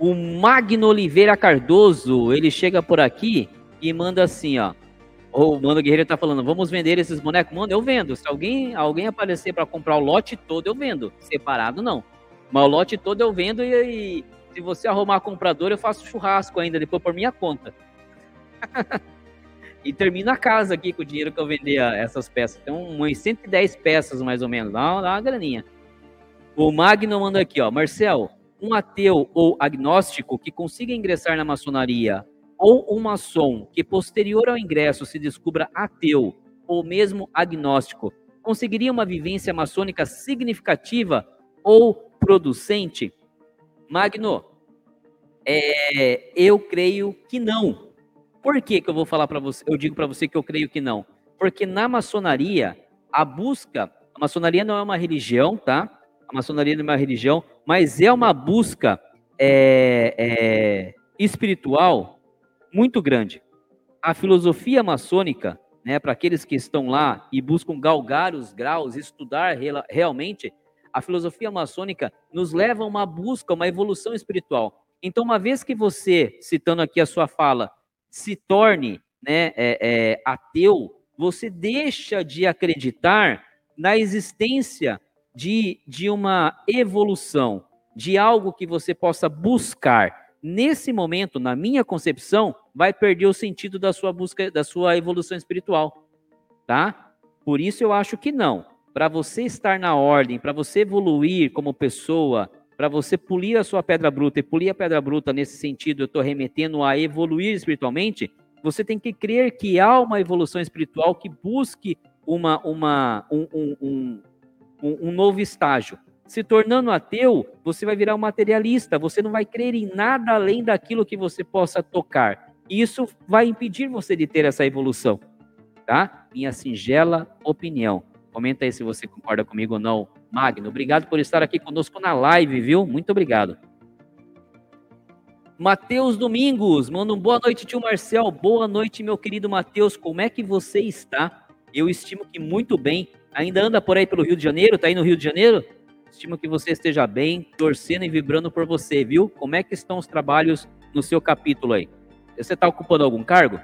O Magno Oliveira Cardoso, ele chega por aqui e manda assim, ó. O Mano Guerreiro tá falando, vamos vender esses bonecos? Mano, eu vendo. Se alguém, alguém aparecer para comprar o lote todo, eu vendo. Separado, não. Mas o lote todo eu vendo e, e se você arrumar comprador, eu faço churrasco ainda, depois por minha conta. e termino a casa aqui com o dinheiro que eu vender essas peças. Tem umas 110 peças, mais ou menos. Dá uma, dá uma graninha. O Magno manda aqui, ó. Marcel, um ateu ou agnóstico que consiga ingressar na maçonaria ou um maçom que posterior ao ingresso se descubra ateu ou mesmo agnóstico, conseguiria uma vivência maçônica significativa ou producente? Magno, é, eu creio que não. Por que, que eu vou falar para você? Eu digo para você que eu creio que não. Porque na maçonaria, a busca, a maçonaria não é uma religião, tá? A maçonaria não é uma religião, mas é uma busca é, é, espiritual muito grande. A filosofia maçônica, né, para aqueles que estão lá e buscam galgar os graus, estudar realmente, a filosofia maçônica nos leva a uma busca, uma evolução espiritual. Então, uma vez que você, citando aqui a sua fala, se torne né, é, é, ateu, você deixa de acreditar na existência de, de uma evolução, de algo que você possa buscar nesse momento, na minha concepção, vai perder o sentido da sua busca, da sua evolução espiritual, tá? Por isso eu acho que não. Para você estar na ordem, para você evoluir como pessoa, para você polir a sua pedra bruta e polir a pedra bruta nesse sentido, eu estou remetendo a evoluir espiritualmente. Você tem que crer que há uma evolução espiritual que busque uma, uma, um, um, um, um novo estágio. Se tornando ateu, você vai virar um materialista, você não vai crer em nada além daquilo que você possa tocar. Isso vai impedir você de ter essa evolução, tá? Minha singela opinião. Comenta aí se você concorda comigo ou não. Magno, obrigado por estar aqui conosco na live, viu? Muito obrigado. Matheus Domingos, manda um boa noite, tio Marcel. Boa noite, meu querido Matheus. Como é que você está? Eu estimo que muito bem. Ainda anda por aí pelo Rio de Janeiro? Tá aí no Rio de Janeiro? Estimo que você esteja bem, torcendo e vibrando por você, viu? Como é que estão os trabalhos no seu capítulo aí? Você está ocupando algum cargo?